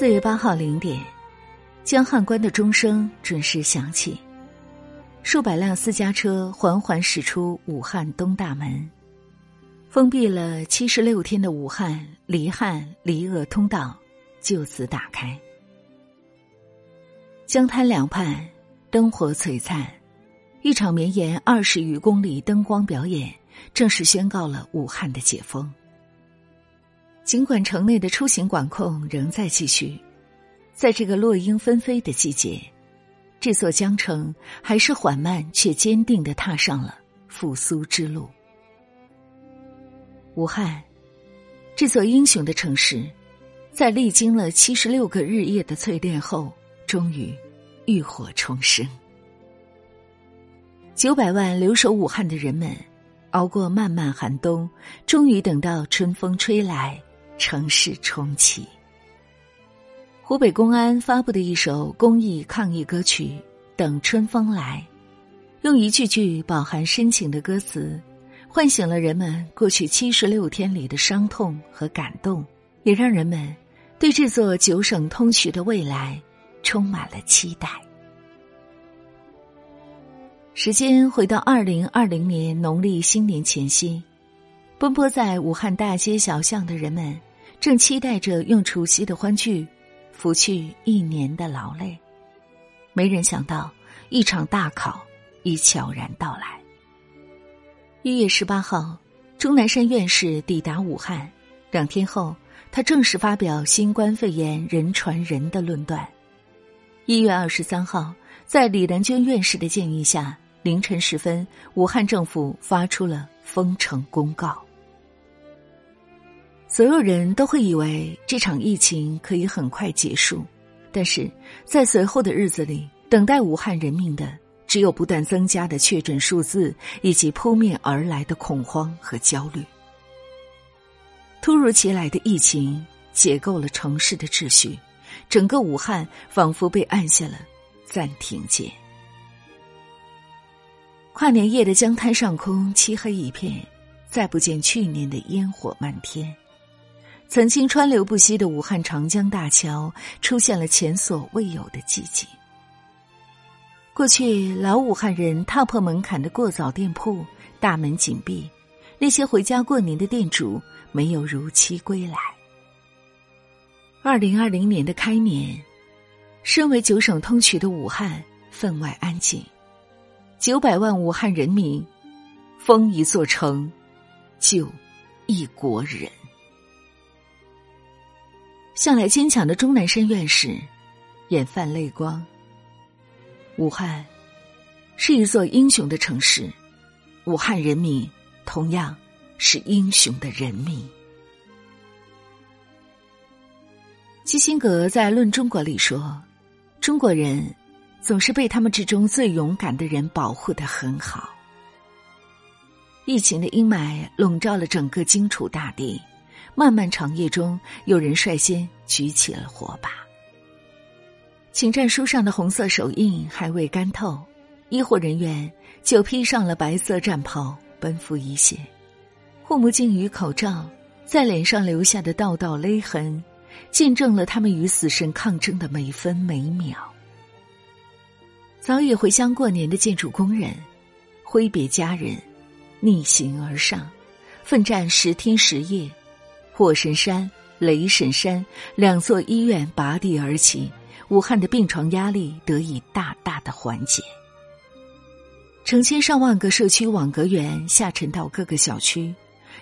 四月八号零点，江汉关的钟声准时响起，数百辆私家车缓缓驶出武汉东大门，封闭了七十六天的武汉离汉离鄂通道就此打开。江滩两畔灯火璀璨，一场绵延二十余公里灯光表演正式宣告了武汉的解封。尽管城内的出行管控仍在继续，在这个落英纷飞的季节，这座江城还是缓慢却坚定的踏上了复苏之路。武汉，这座英雄的城市，在历经了七十六个日夜的淬炼后，终于浴火重生。九百万留守武汉的人们，熬过漫漫寒冬，终于等到春风吹来。城市重启。湖北公安发布的一首公益抗疫歌曲《等春风来》，用一句句饱含深情的歌词，唤醒了人们过去七十六天里的伤痛和感动，也让人们对这座九省通衢的未来充满了期待。时间回到二零二零年农历新年前夕，奔波在武汉大街小巷的人们。正期待着用除夕的欢聚，拂去一年的劳累，没人想到一场大考已悄然到来。一月十八号，钟南山院士抵达武汉，两天后，他正式发表新冠肺炎人传人的论断。一月二十三号，在李兰娟院士的建议下，凌晨时分，武汉政府发出了封城公告。所有人都会以为这场疫情可以很快结束，但是在随后的日子里，等待武汉人民的只有不断增加的确诊数字以及扑面而来的恐慌和焦虑。突如其来的疫情解构了城市的秩序，整个武汉仿佛被按下了暂停键。跨年夜的江滩上空漆黑一片，再不见去年的烟火漫天。曾经川流不息的武汉长江大桥出现了前所未有的寂静。过去老武汉人踏破门槛的过早店铺大门紧闭，那些回家过年的店主没有如期归来。二零二零年的开年，身为九省通衢的武汉分外安静，九百万武汉人民，封一座城，救一国人。向来坚强的钟南山院士，眼泛泪光。武汉是一座英雄的城市，武汉人民同样是英雄的人民。基辛格在《论中国》里说：“中国人总是被他们之中最勇敢的人保护的很好。”疫情的阴霾笼罩了整个荆楚大地。漫漫长夜中，有人率先举起了火把。请战书上的红色手印还未干透，医护人员就披上了白色战袍，奔赴一线。护目镜与口罩在脸上留下的道道勒痕，见证了他们与死神抗争的每分每秒。早已回乡过年的建筑工人，挥别家人，逆行而上，奋战十天十夜。火神山、雷神山两座医院拔地而起，武汉的病床压力得以大大的缓解。成千上万个社区网格员下沉到各个小区，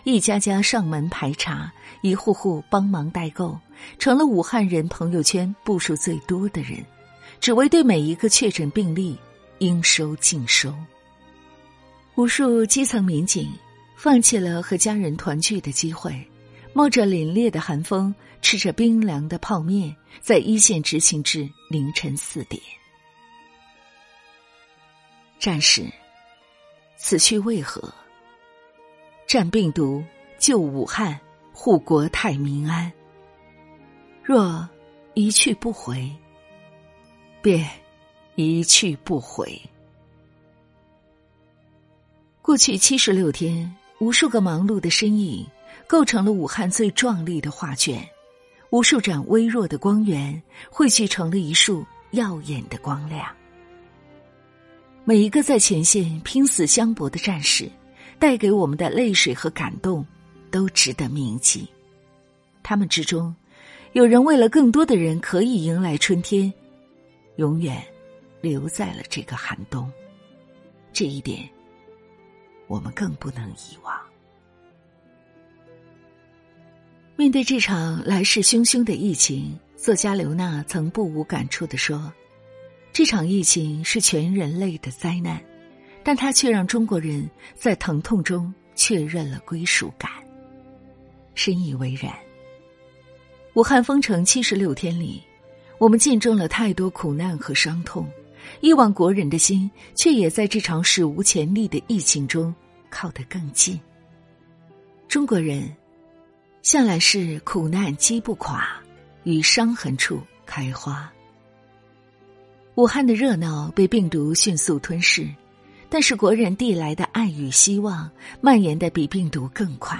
一家家上门排查，一户户帮忙代购，成了武汉人朋友圈步数最多的人，只为对每一个确诊病例应收尽收。无数基层民警放弃了和家人团聚的机会。冒着凛冽的寒风，吃着冰凉的泡面，在一线执勤至凌晨四点。战士，此去为何？战病毒，救武汉，护国泰民安。若一去不回，便一去不回。过去七十六天，无数个忙碌的身影。构成了武汉最壮丽的画卷，无数盏微弱的光源汇聚成了一束耀眼的光亮。每一个在前线拼死相搏的战士，带给我们的泪水和感动，都值得铭记。他们之中，有人为了更多的人可以迎来春天，永远留在了这个寒冬。这一点，我们更不能遗忘。面对这场来势汹汹的疫情，作家刘娜曾不无感触的说：“这场疫情是全人类的灾难，但它却让中国人在疼痛中确认了归属感。”深以为然。武汉封城七十六天里，我们见证了太多苦难和伤痛，亿万国人的心却也在这场史无前例的疫情中靠得更近。中国人。向来是苦难击不垮，与伤痕处开花。武汉的热闹被病毒迅速吞噬，但是国人递来的爱与希望蔓延的比病毒更快。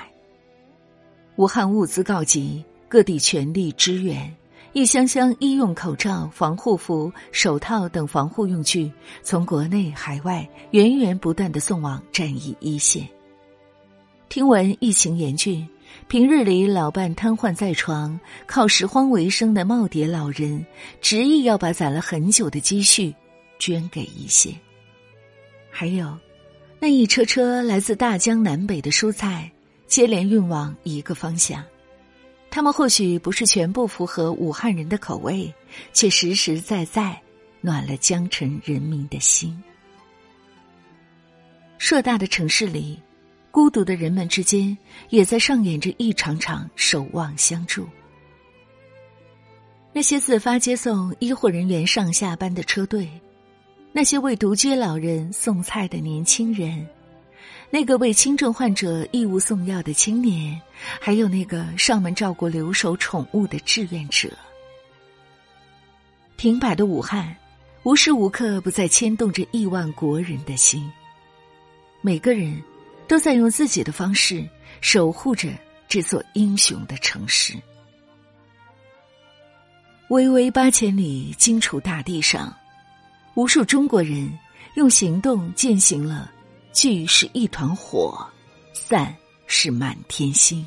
武汉物资告急，各地全力支援，一箱箱医用口罩、防护服、手套等防护用具从国内海外源源不断的送往战役一线。听闻疫情严峻。平日里老伴瘫痪在床，靠拾荒为生的耄耋老人，执意要把攒了很久的积蓄捐给一些。还有，那一车车来自大江南北的蔬菜，接连运往一个方向。他们或许不是全部符合武汉人的口味，却实实在在暖了江城人民的心。硕大的城市里。孤独的人们之间，也在上演着一场场守望相助。那些自发接送医护人员上下班的车队，那些为独居老人送菜的年轻人，那个为轻症患者义务送药的青年，还有那个上门照顾留守宠物的志愿者。停摆的武汉，无时无刻不在牵动着亿万国人的心。每个人。都在用自己的方式守护着这座英雄的城市。巍巍八千里，荆楚大地上，无数中国人用行动践行了“聚是一团火，散是满天星”。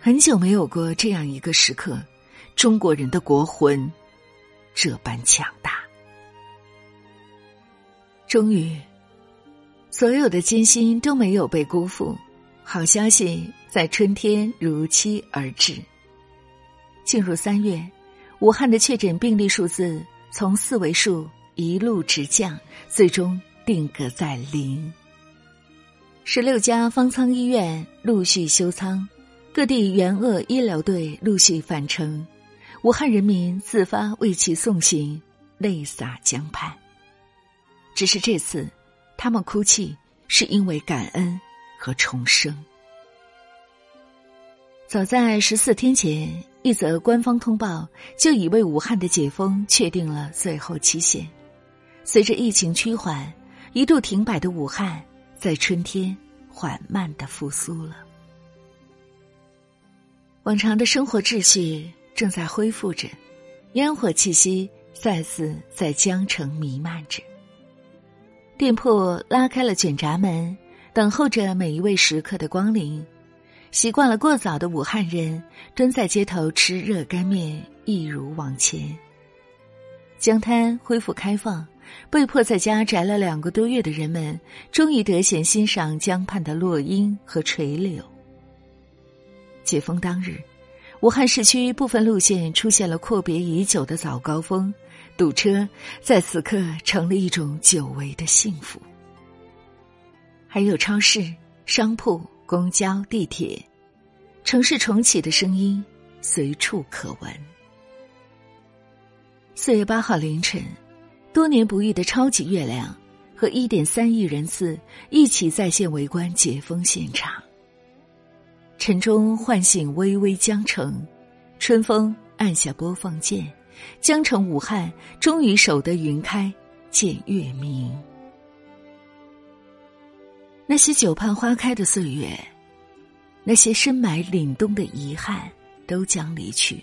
很久没有过这样一个时刻，中国人的国魂这般强大。终于。所有的艰辛都没有被辜负，好消息在春天如期而至。进入三月，武汉的确诊病例数字从四位数一路直降，最终定格在零。十六家方舱医院陆续休舱，各地援鄂医疗队陆续返程，武汉人民自发为其送行，泪洒江畔。只是这次。他们哭泣，是因为感恩和重生。早在十四天前，一则官方通报就已为武汉的解封确定了最后期限。随着疫情趋缓，一度停摆的武汉，在春天缓慢的复苏了。往常的生活秩序正在恢复着，烟火气息再次在江城弥漫着。店铺拉开了卷闸门，等候着每一位食客的光临。习惯了过早的武汉人蹲在街头吃热干面，一如往前。江滩恢复开放，被迫在家宅了两个多月的人们，终于得闲欣赏江畔的落英和垂柳。解封当日，武汉市区部分路线出现了阔别已久的早高峰。堵车在此刻成了一种久违的幸福。还有超市、商铺、公交、地铁，城市重启的声音随处可闻。四月八号凌晨，多年不遇的超级月亮和一点三亿人次一起在线围观解封现场。晨钟唤醒巍巍江城，春风按下播放键。江城武汉终于守得云开见月明。那些久盼花开的岁月，那些深埋凛冬的遗憾，都将离去，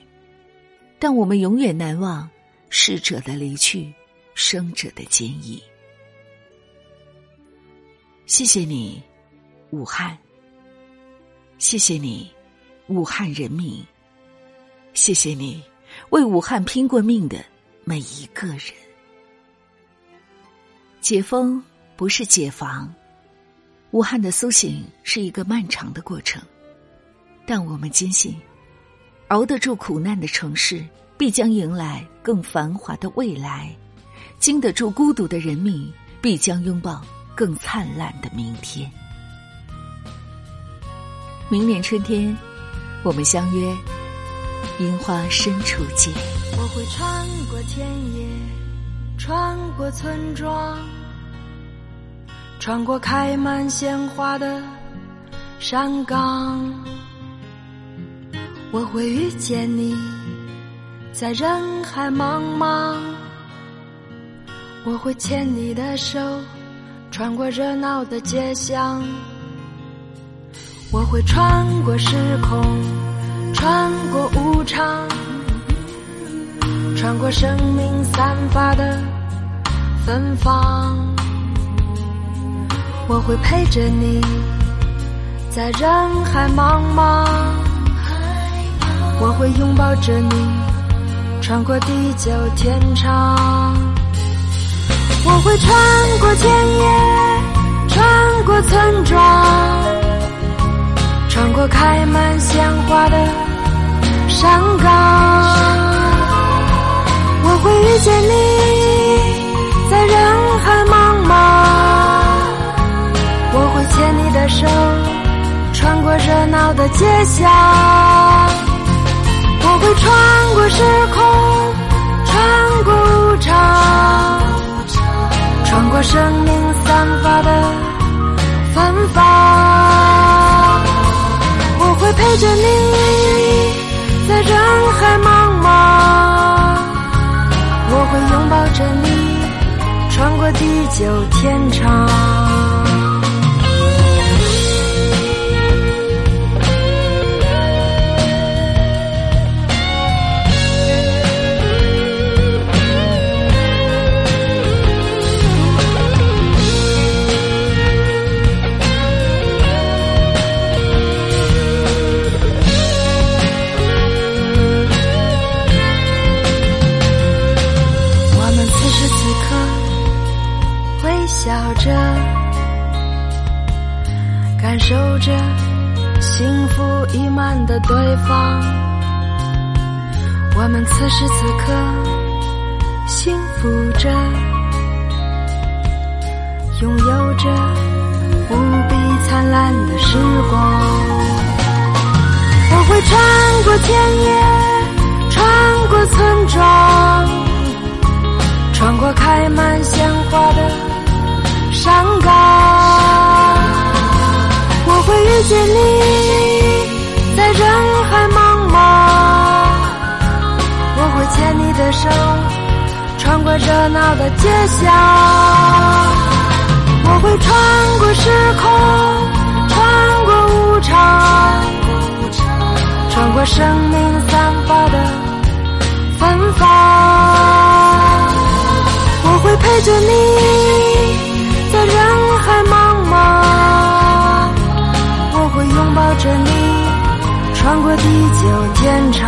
但我们永远难忘逝者的离去，生者的坚毅。谢谢你，武汉。谢谢你，武汉人民。谢谢你，为武汉拼过命的每一个人。解封不是解放，武汉的苏醒是一个漫长的过程，但我们坚信，熬得住苦难的城市，必将迎来更繁华的未来；经得住孤独的人民，必将拥抱更灿烂的明天。明年春天，我们相约樱花深处见。我会穿过田野，穿过村庄，穿过开满鲜花的山岗。我会遇见你，在人海茫茫。我会牵你的手，穿过热闹的街巷。我会穿过时空，穿过无常，穿过生命散发的芬芳。我会陪着你，在人海茫茫。我会拥抱着你，穿过地久天长。我会穿过田野，穿过村庄。热闹的街巷。我会穿过时空，穿过无常，穿过生命散发的芬芳。我会陪着你，在人海茫茫。我会拥抱着你，穿过地久天长。此刻幸福着，拥有着无比灿烂的时光。我会穿过田野，穿过村庄，穿过开满鲜花的山岗。我会遇见你，牵你的手，穿过热闹的街巷。我会穿过时空，穿过无常，穿过生命散发的芬芳。我会陪着你，在人海茫茫。我会拥抱着你，穿过地久天长。